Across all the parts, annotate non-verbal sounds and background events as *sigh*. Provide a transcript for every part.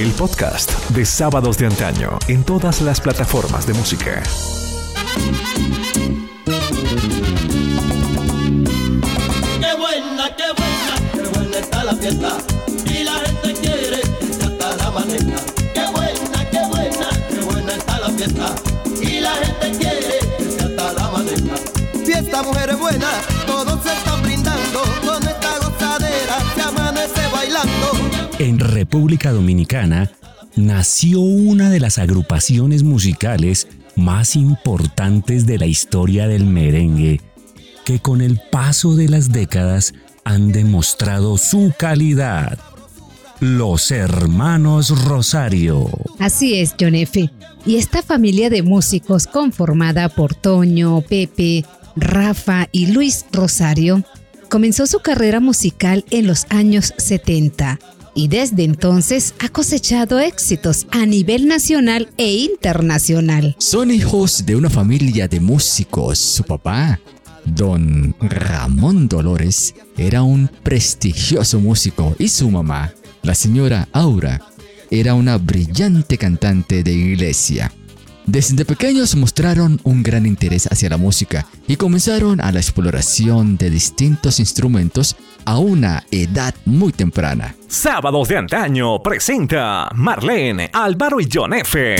el podcast de Sábados de Antaño en todas las plataformas de música. Qué buena, qué buena, qué buena está la fiesta. Y la gente quiere que hasta la mañana. Qué buena, qué buena, qué buena está la fiesta. Y la gente quiere que hasta la mañana. Fiesta, mujeres buenas, En República Dominicana nació una de las agrupaciones musicales más importantes de la historia del merengue, que con el paso de las décadas han demostrado su calidad. Los hermanos Rosario. Así es, John F. Y esta familia de músicos conformada por Toño, Pepe, Rafa y Luis Rosario comenzó su carrera musical en los años 70 y desde entonces ha cosechado éxitos a nivel nacional e internacional. Son hijos de una familia de músicos. Su papá, don Ramón Dolores, era un prestigioso músico y su mamá, la señora Aura, era una brillante cantante de iglesia. Desde pequeños mostraron un gran interés hacia la música y comenzaron a la exploración de distintos instrumentos a una edad muy temprana. Sábados de Antaño presenta Marlene, Álvaro y John F.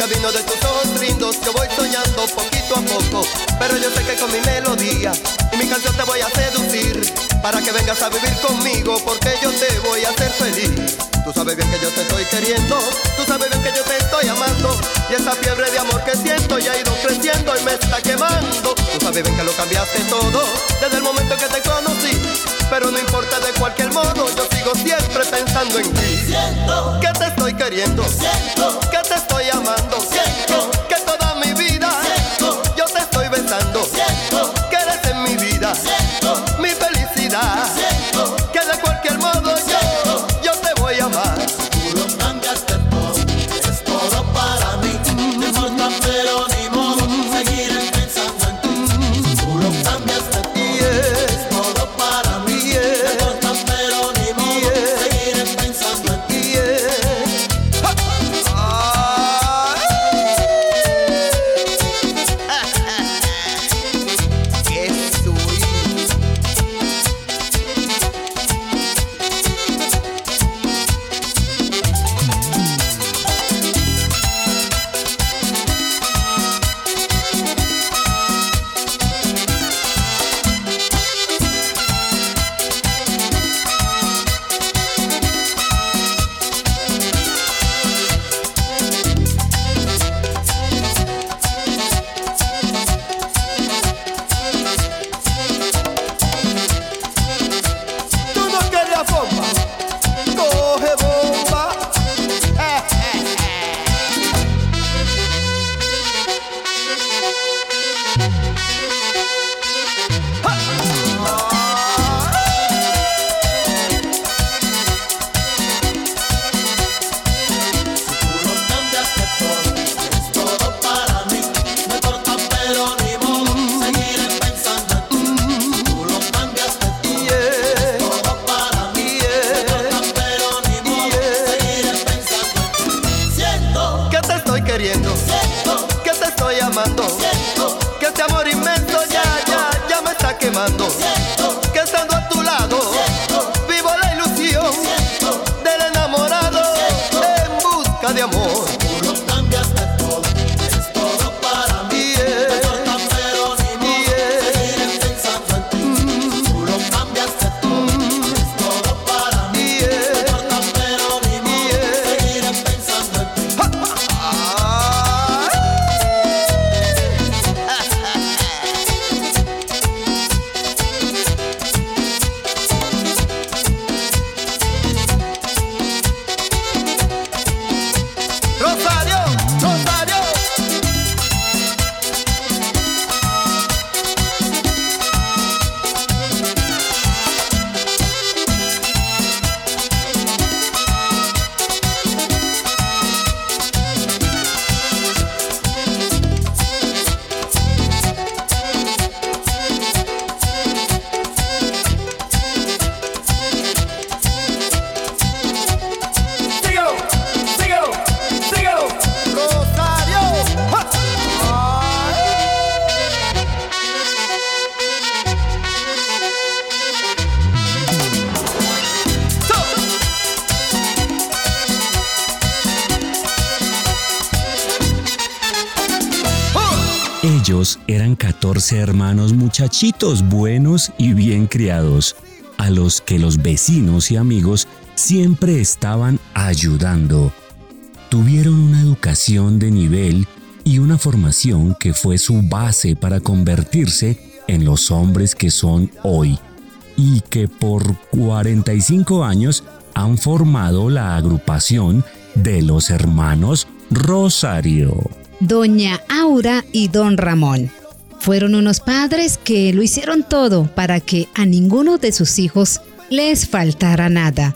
camino de tus ojos lindos, yo voy soñando poquito a poco. Pero yo sé que con mi melodía y mi canción te voy a seducir, para que vengas a vivir conmigo, porque yo te voy a hacer feliz. Tú sabes bien que yo te estoy queriendo, tú sabes bien que yo te estoy amando, y esa fiebre de amor que siento ya ha ido creciendo y me está quemando. Tú sabes bien que lo cambiaste todo, desde el momento que te conocí, pero no importa de cualquier modo, yo sigo siempre pensando en ti. Siento, Que te estoy queriendo, siento, que te estoy amando, Siento. 14 hermanos muchachitos buenos y bien criados, a los que los vecinos y amigos siempre estaban ayudando. Tuvieron una educación de nivel y una formación que fue su base para convertirse en los hombres que son hoy y que por 45 años han formado la agrupación de los hermanos Rosario. Doña Aura y Don Ramón fueron unos padres que lo hicieron todo para que a ninguno de sus hijos les faltara nada.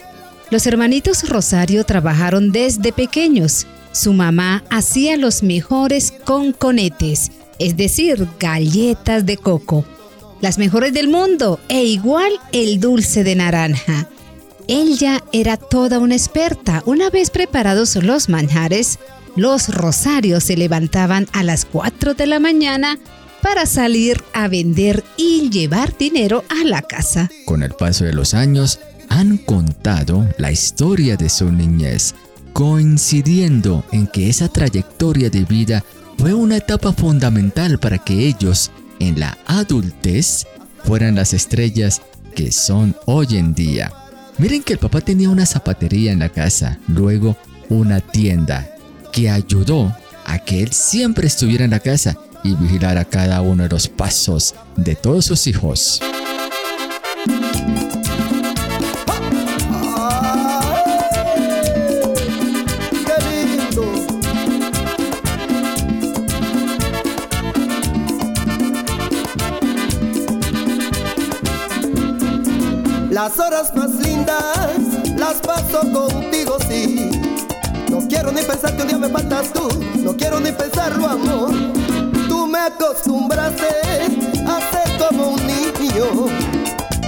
Los hermanitos Rosario trabajaron desde pequeños. Su mamá hacía los mejores conconetes, es decir, galletas de coco, las mejores del mundo e igual el dulce de naranja. Ella era toda una experta. Una vez preparados los manjares, los rosarios se levantaban a las 4 de la mañana para salir a vender y llevar dinero a la casa. Con el paso de los años, han contado la historia de su niñez, coincidiendo en que esa trayectoria de vida fue una etapa fundamental para que ellos, en la adultez, fueran las estrellas que son hoy en día. Miren que el papá tenía una zapatería en la casa, luego una tienda, que ayudó a que él siempre estuviera en la casa y vigilara cada uno de los pasos de todos sus hijos. Las horas más lindas las paso contigo, sí. No quiero ni pensar que un día me faltas tú, no quiero ni pensarlo, amor. Me acostumbraste a ser como un niño.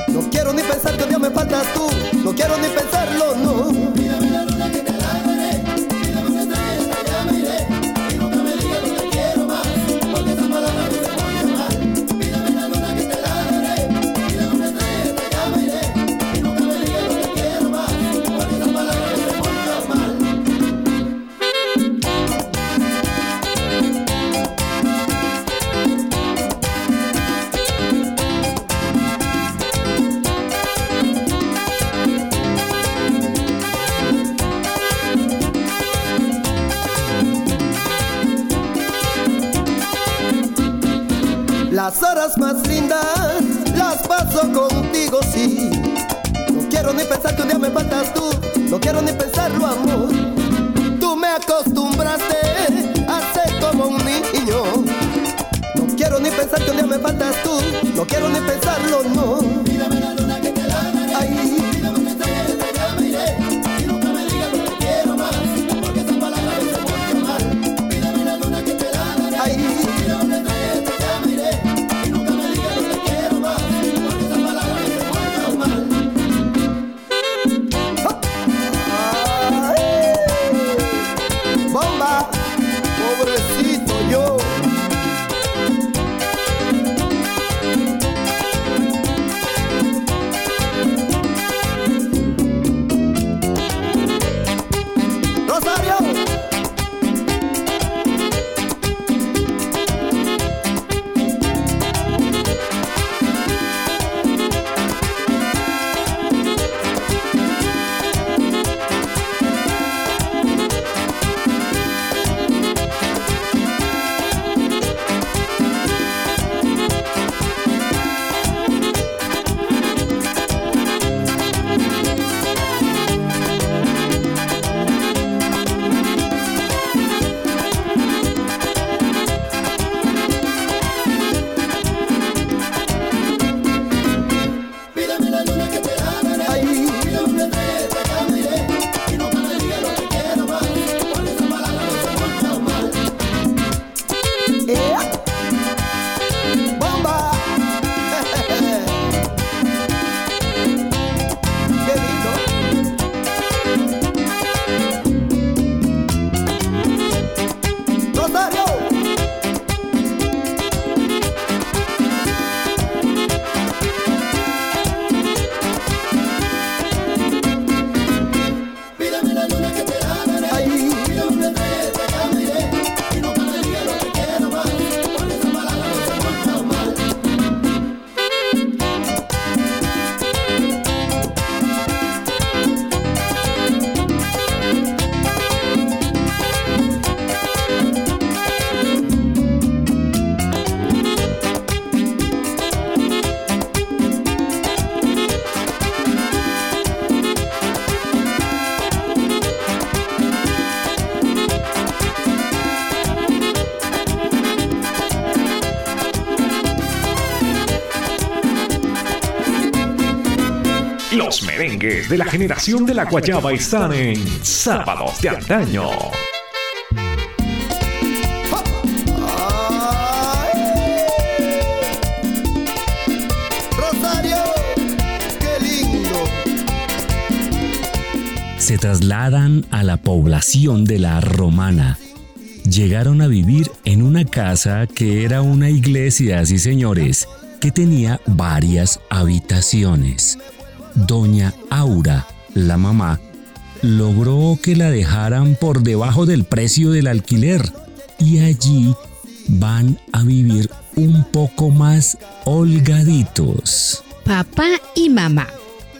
No quiero ni pensar que un día me faltas tú, no quiero ni pensarlo, no. Las merengues de la generación de la Guayaba están en Sábados de Antaño. Rosario, qué lindo. se trasladan a la población de la Romana. Llegaron a vivir en una casa que era una iglesia, sí señores, que tenía varias habitaciones. Doña Aura, la mamá, logró que la dejaran por debajo del precio del alquiler y allí van a vivir un poco más holgaditos. Papá y mamá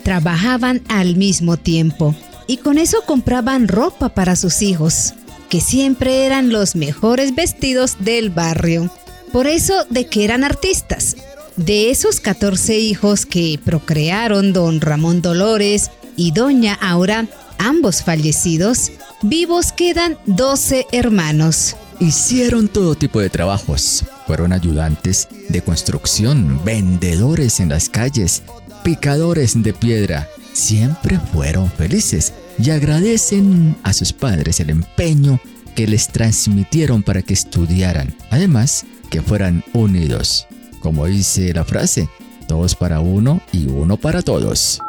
trabajaban al mismo tiempo y con eso compraban ropa para sus hijos, que siempre eran los mejores vestidos del barrio. Por eso de que eran artistas. De esos 14 hijos que procrearon don Ramón Dolores y doña Aura, ambos fallecidos, vivos quedan 12 hermanos. Hicieron todo tipo de trabajos. Fueron ayudantes de construcción, vendedores en las calles, picadores de piedra. Siempre fueron felices y agradecen a sus padres el empeño que les transmitieron para que estudiaran. Además, que fueran unidos. Como dice la frase, todos para uno y uno para todos.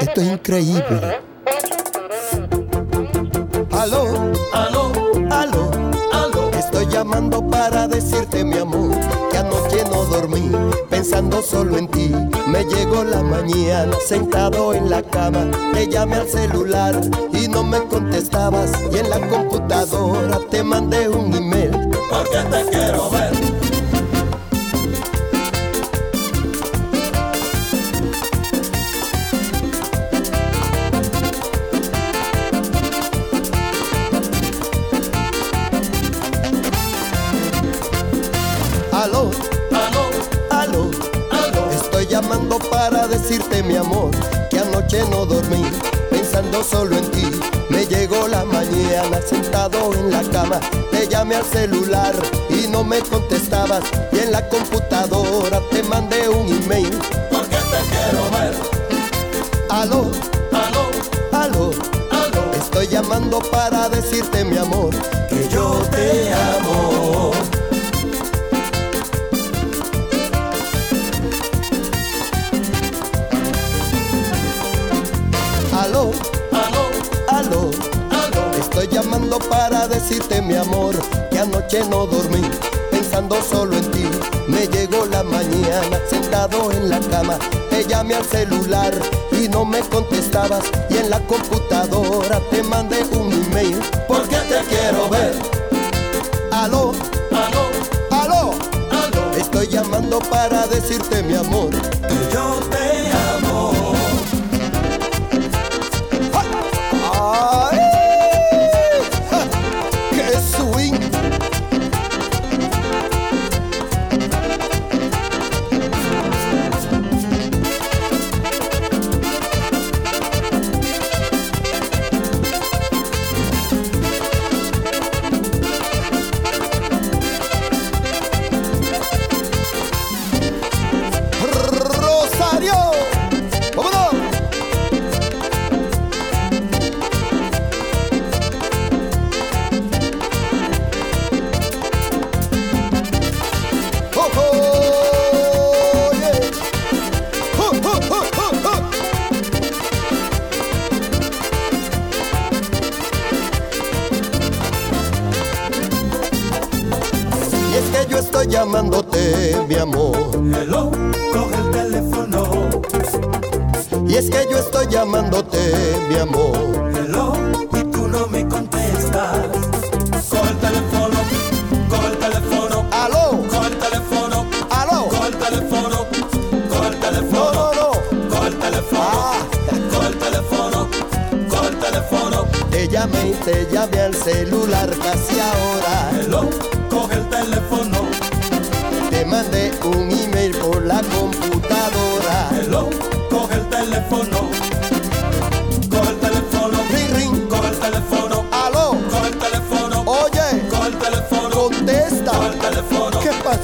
Esto es increíble. Aló, Aló, aló, aló, estoy llamando para decirte mi pensando solo en ti. Me llegó la mañana sentado en la cama, te llamé al celular y no me contestabas y en la computadora te mandé un email. porque te quiero ver. Solo en ti. Me llegó la mañana sentado en la cama, te llamé al celular y no me contestabas y en la computadora te mandé un email. porque te quiero ver. Aló, Aló, aló, aló, estoy llamando para decirte mi amor que yo te amo. Llamando para decirte mi amor que anoche no dormí pensando solo en ti. Me llegó la mañana sentado en la cama, te llamé al celular y no me contestabas y en la computadora te mandé un email. porque te quiero ver. Aló, Aló, aló, aló, estoy llamando para decirte mi amor. que yo te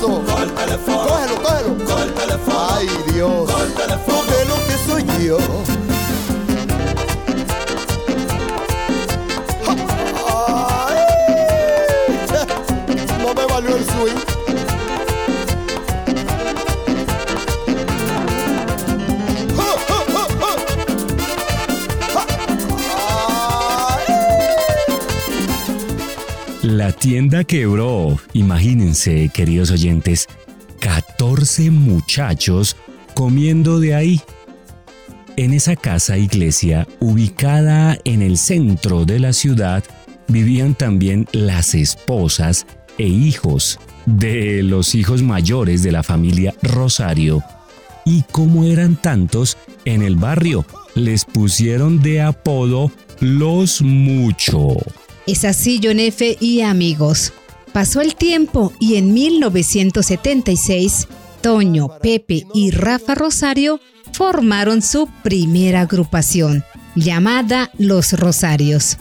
Paso. Corta el. Tienda quebró. Imagínense, queridos oyentes, 14 muchachos comiendo de ahí. En esa casa iglesia, ubicada en el centro de la ciudad, vivían también las esposas e hijos de los hijos mayores de la familia Rosario. Y como eran tantos en el barrio, les pusieron de apodo los mucho. Es así, John F. y amigos. Pasó el tiempo y en 1976, Toño, Pepe y Rafa Rosario formaron su primera agrupación, llamada Los Rosarios.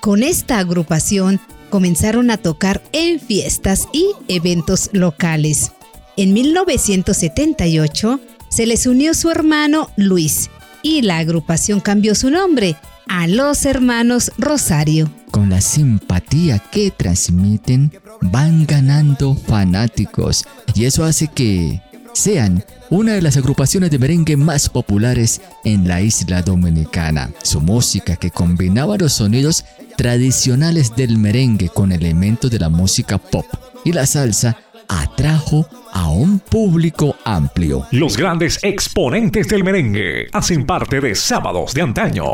Con esta agrupación comenzaron a tocar en fiestas y eventos locales. En 1978 se les unió su hermano Luis y la agrupación cambió su nombre a los hermanos Rosario con la simpatía que transmiten, van ganando fanáticos y eso hace que sean una de las agrupaciones de merengue más populares en la isla dominicana. Su música que combinaba los sonidos tradicionales del merengue con elementos de la música pop y la salsa atrajo a un público amplio. Los grandes exponentes del merengue hacen parte de Sábados de Antaño.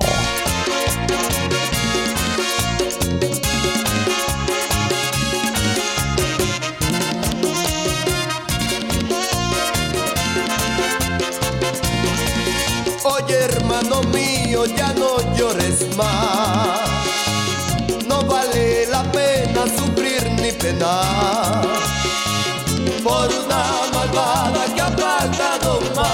Penar por una malvada que ha pagado más.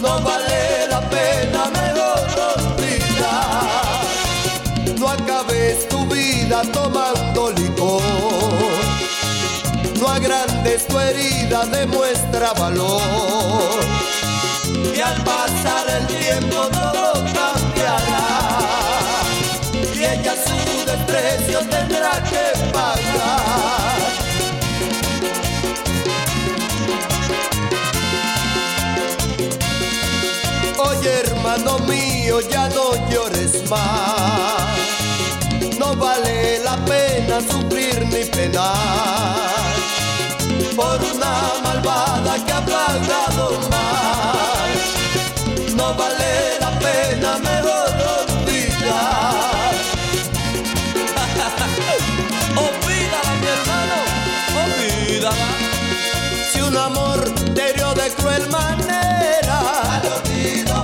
No vale la pena, mejor olvidar. No acabes tu vida tomando licor. No agrandes tu herida, demuestra valor y al pasar el tiempo todo cambiará y ella su desprecio tendrá que Oye hermano mío, ya no llores más, no vale la pena sufrir ni penar por una malvada que ha pagado mal. No vale la pena, mejor Si un amor te dio de cruel manera, al olvido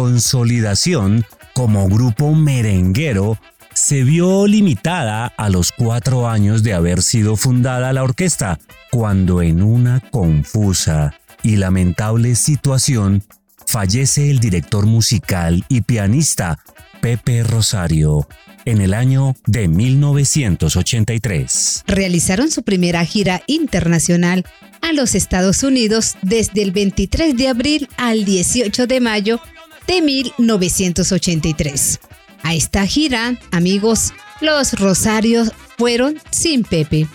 consolidación como grupo merenguero se vio limitada a los cuatro años de haber sido fundada la orquesta, cuando en una confusa y lamentable situación fallece el director musical y pianista Pepe Rosario en el año de 1983. Realizaron su primera gira internacional a los Estados Unidos desde el 23 de abril al 18 de mayo de 1983. A esta gira, amigos, los Rosarios fueron sin Pepe.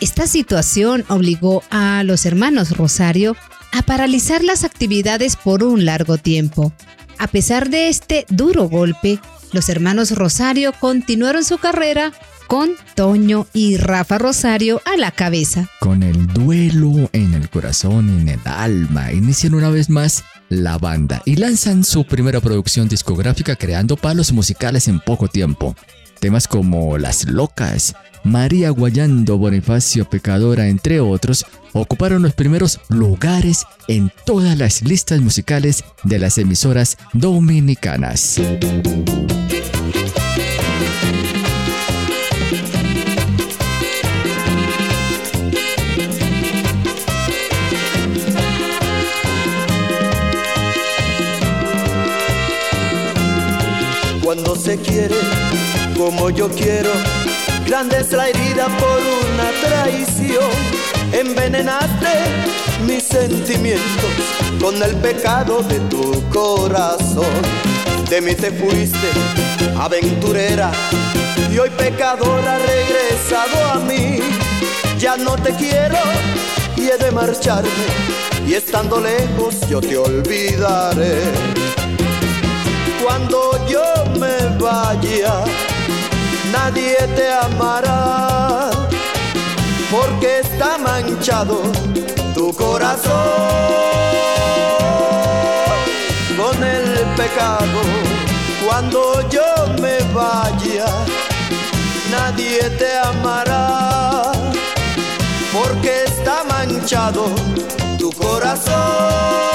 Esta situación obligó a los hermanos Rosario a paralizar las actividades por un largo tiempo. A pesar de este duro golpe, los hermanos Rosario continuaron su carrera con Toño y Rafa Rosario a la cabeza. Con el duelo en el corazón y en el alma, inician una vez más la banda y lanzan su primera producción discográfica creando palos musicales en poco tiempo. Temas como Las Locas, María Guayando, Bonifacio Pecadora, entre otros, ocuparon los primeros lugares en todas las listas musicales de las emisoras dominicanas. Se quiere como yo quiero, grande es la herida por una traición. Envenenaste mis sentimientos con el pecado de tu corazón. De mí te fuiste, aventurera, y hoy pecadora regresado a mí. Ya no te quiero y he de marcharme, y estando lejos yo te olvidaré cuando yo me vaya, nadie te amará, porque está manchado tu corazón con el pecado. Cuando yo me vaya, nadie te amará, porque está manchado tu corazón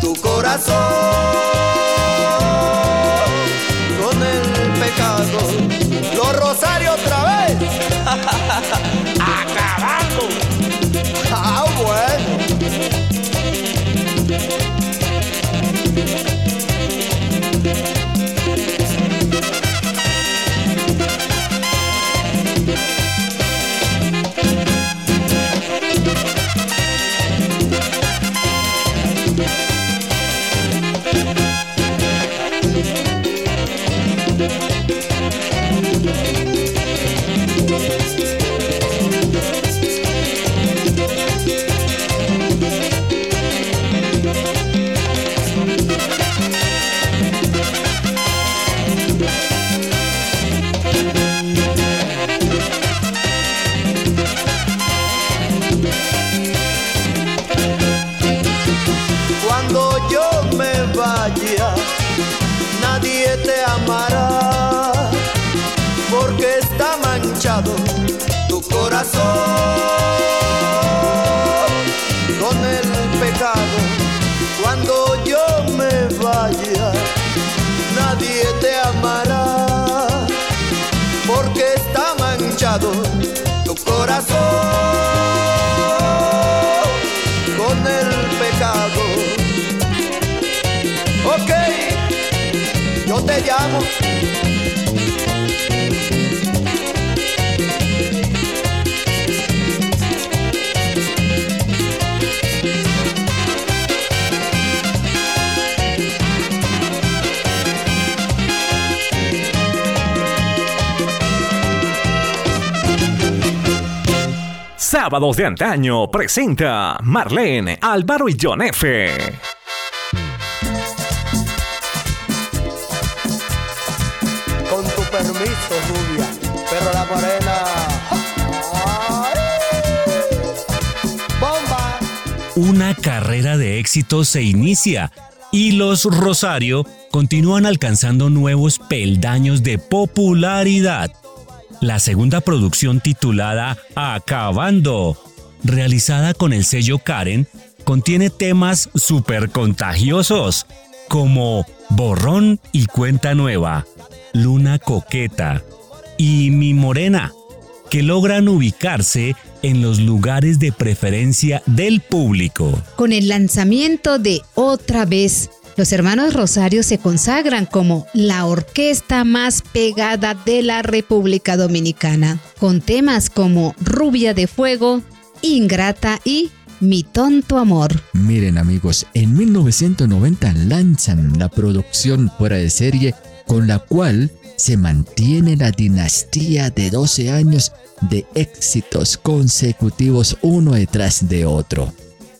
tu corazón con el pecado. Los rosarios otra corazón con el pecado. Cuando yo me vaya, nadie te amará, porque está manchado tu corazón con el pecado. Ok, yo te llamo. Sábados de antaño presenta Marlene, Álvaro y John F. Con tu permiso, rubia, pero la morena. ¡Bomba! Una carrera de éxito se inicia y los Rosario continúan alcanzando nuevos peldaños de popularidad la segunda producción titulada Acabando, realizada con el sello Karen, contiene temas súper contagiosos como Borrón y Cuenta Nueva, Luna Coqueta y Mi Morena, que logran ubicarse en los lugares de preferencia del público. Con el lanzamiento de Otra vez, los hermanos Rosario se consagran como la orquesta más pegada de la República Dominicana, con temas como Rubia de Fuego, Ingrata y Mi tonto amor. Miren amigos, en 1990 lanzan la producción fuera de serie con la cual se mantiene la dinastía de 12 años de éxitos consecutivos uno detrás de otro.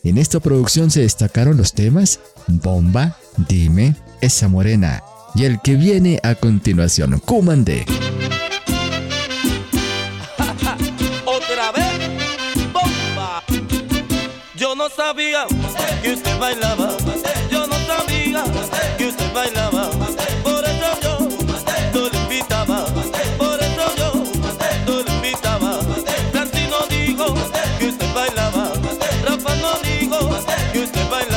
En esta producción se destacaron los temas Bomba, Dime, Esa Morena y el que viene a continuación, Cumandé. *laughs* Otra vez, bomba. Yo no sabía que usted bailaba. Que usted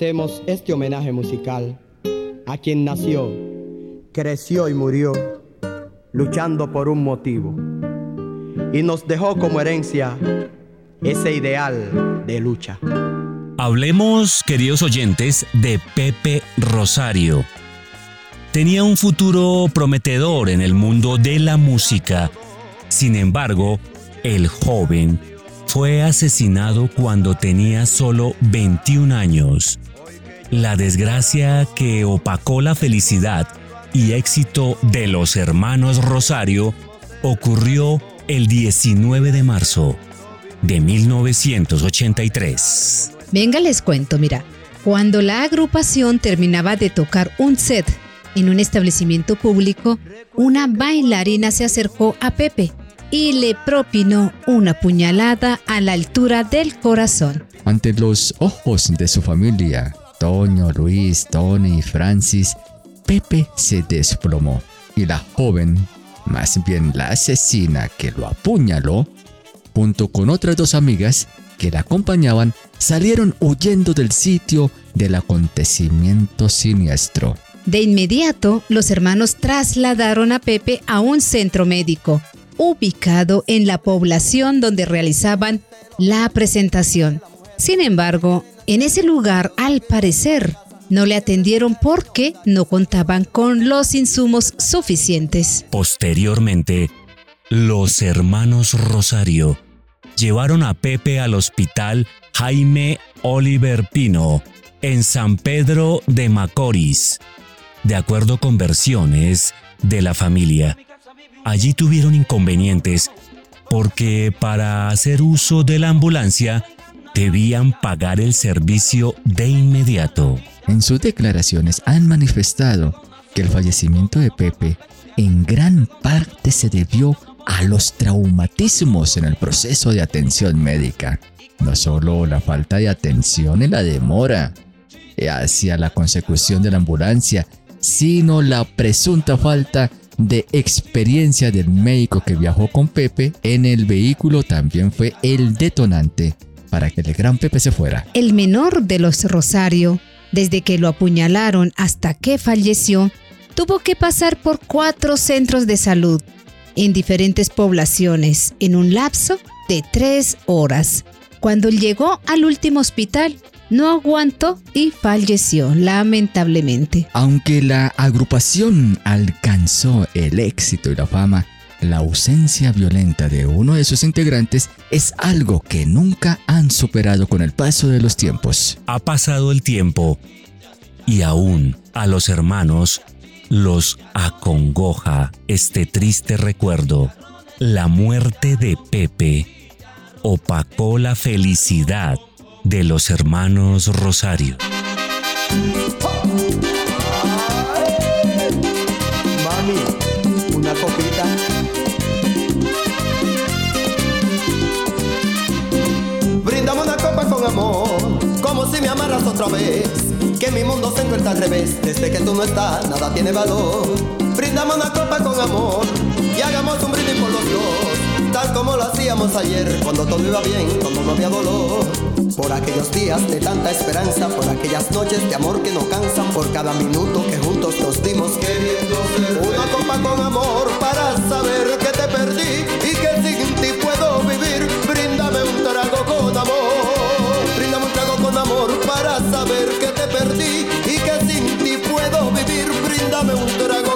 Hacemos este homenaje musical a quien nació, creció y murió luchando por un motivo y nos dejó como herencia ese ideal de lucha. Hablemos, queridos oyentes, de Pepe Rosario. Tenía un futuro prometedor en el mundo de la música. Sin embargo, el joven fue asesinado cuando tenía solo 21 años. La desgracia que opacó la felicidad y éxito de los hermanos Rosario ocurrió el 19 de marzo de 1983. Venga, les cuento, mira, cuando la agrupación terminaba de tocar un set en un establecimiento público, una bailarina se acercó a Pepe y le propinó una puñalada a la altura del corazón. Ante los ojos de su familia, Toño, Luis, Tony y Francis, Pepe se desplomó y la joven, más bien la asesina que lo apuñaló, junto con otras dos amigas que la acompañaban, salieron huyendo del sitio del acontecimiento siniestro. De inmediato, los hermanos trasladaron a Pepe a un centro médico, ubicado en la población donde realizaban la presentación. Sin embargo, en ese lugar, al parecer, no le atendieron porque no contaban con los insumos suficientes. Posteriormente, los hermanos Rosario llevaron a Pepe al hospital Jaime Oliver Pino en San Pedro de Macorís. De acuerdo con versiones de la familia, allí tuvieron inconvenientes porque para hacer uso de la ambulancia debían pagar el servicio de inmediato. En sus declaraciones han manifestado que el fallecimiento de Pepe en gran parte se debió a los traumatismos en el proceso de atención médica. No solo la falta de atención y la demora hacia la consecución de la ambulancia, sino la presunta falta de experiencia del médico que viajó con Pepe en el vehículo también fue el detonante para que el gran Pepe se fuera. El menor de los Rosario, desde que lo apuñalaron hasta que falleció, tuvo que pasar por cuatro centros de salud en diferentes poblaciones en un lapso de tres horas. Cuando llegó al último hospital, no aguantó y falleció lamentablemente. Aunque la agrupación alcanzó el éxito y la fama, la ausencia violenta de uno de sus integrantes es algo que nunca han superado con el paso de los tiempos. Ha pasado el tiempo y aún a los hermanos los acongoja este triste recuerdo. La muerte de Pepe opacó la felicidad de los hermanos Rosario. Desde que tú no estás, nada tiene valor. Brindamos una copa con amor y hagamos un brindis por los dos, tal como lo hacíamos ayer, cuando todo iba bien, cuando no había dolor. Por aquellos días de tanta esperanza, por aquellas noches de amor que no cansan, por cada minuto que juntos nos dimos queriendo ser. Una copa con amor para saber que te perdí y que sin ti puedo vivir. Bríndame un trago Bríndame un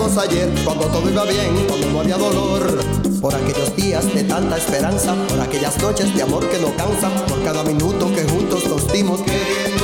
ayer, cuando todo iba bien, cuando no había dolor. Por aquellos días de tanta esperanza, por aquellas noches de amor que no cansan, por cada minuto que juntos nos dimos queriendo.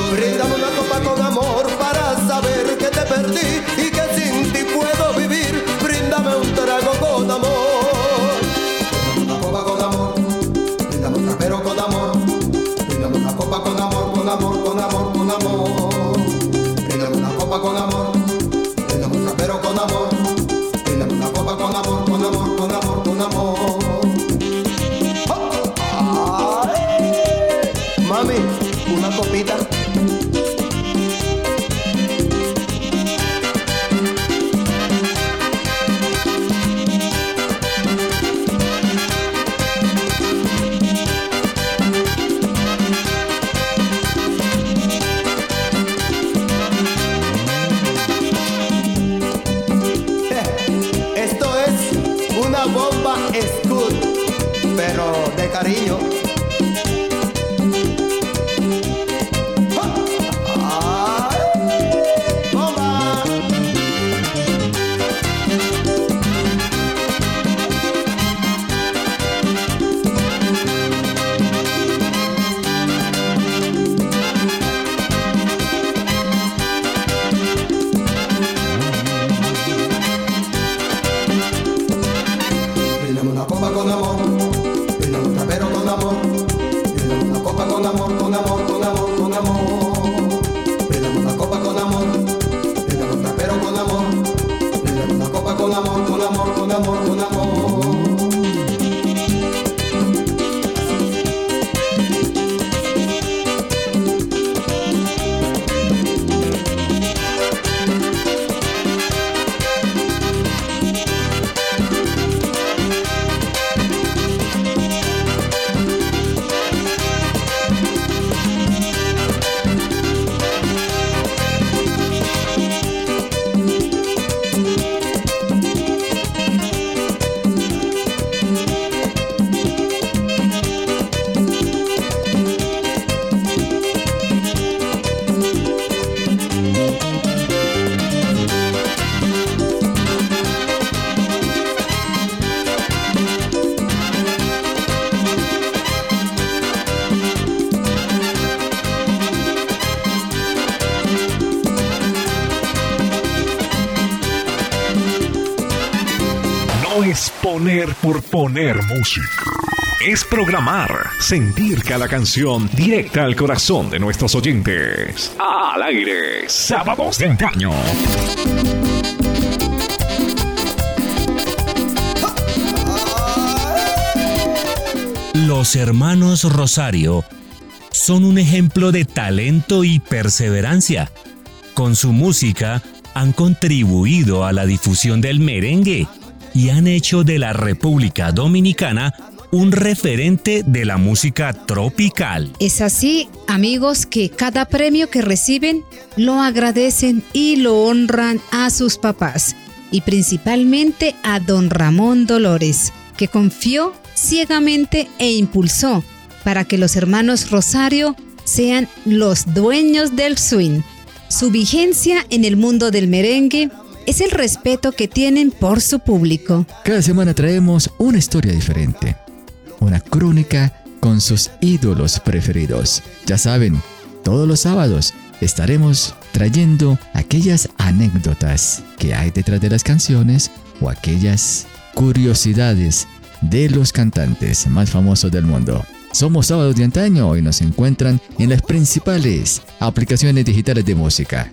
Con amor, con amor, Es programar, sentir cada canción directa al corazón de nuestros oyentes. Al aire, sábados de antaño. Los hermanos Rosario son un ejemplo de talento y perseverancia. Con su música han contribuido a la difusión del merengue y han hecho de la República Dominicana un referente de la música tropical. Es así, amigos, que cada premio que reciben lo agradecen y lo honran a sus papás. y principalmente a don Ramón Dolores, que confió ciegamente e impulsó para que los hermanos Rosario sean los dueños del swing. Su vigencia en el mundo del merengue es el respeto que tienen por su público. Cada semana traemos una historia diferente, una crónica con sus ídolos preferidos. Ya saben, todos los sábados estaremos trayendo aquellas anécdotas que hay detrás de las canciones o aquellas curiosidades de los cantantes más famosos del mundo. Somos sábados de antaño y nos encuentran en las principales aplicaciones digitales de música.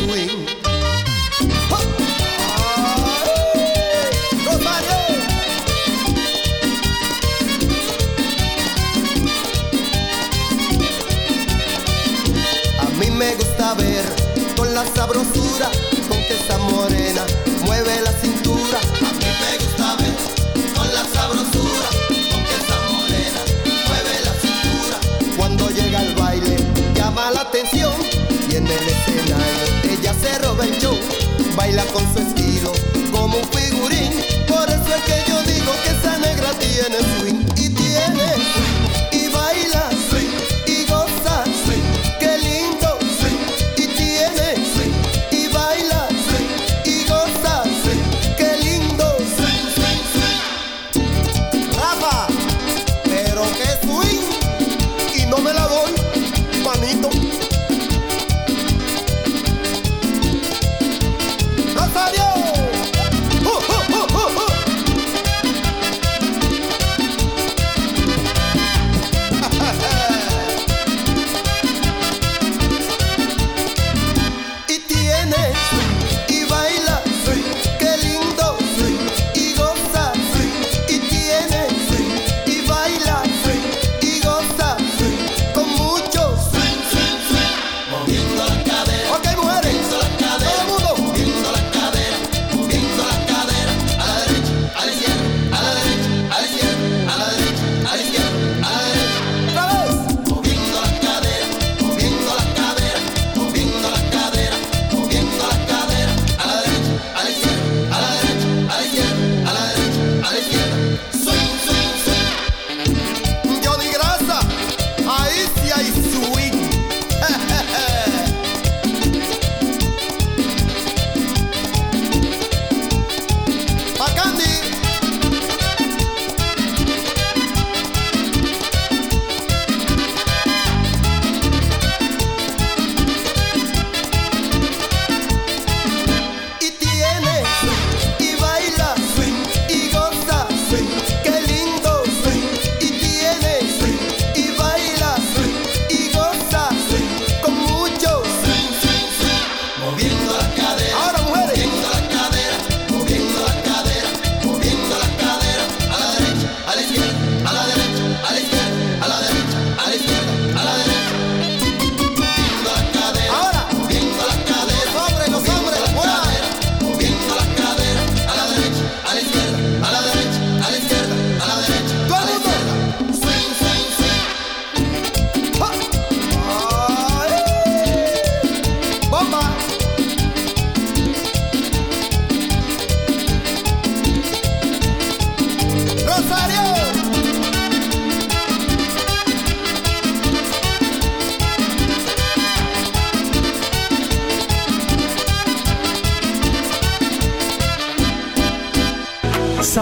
la sabrosura con que esa morena mueve la cintura. A mí me gusta ver con la sabrosura con que esa morena llega al baile, llama la atención y en el escenario ella se roba el show, baila con su estilo como un figurín, por eso es que yo digo que esa negra tiene swing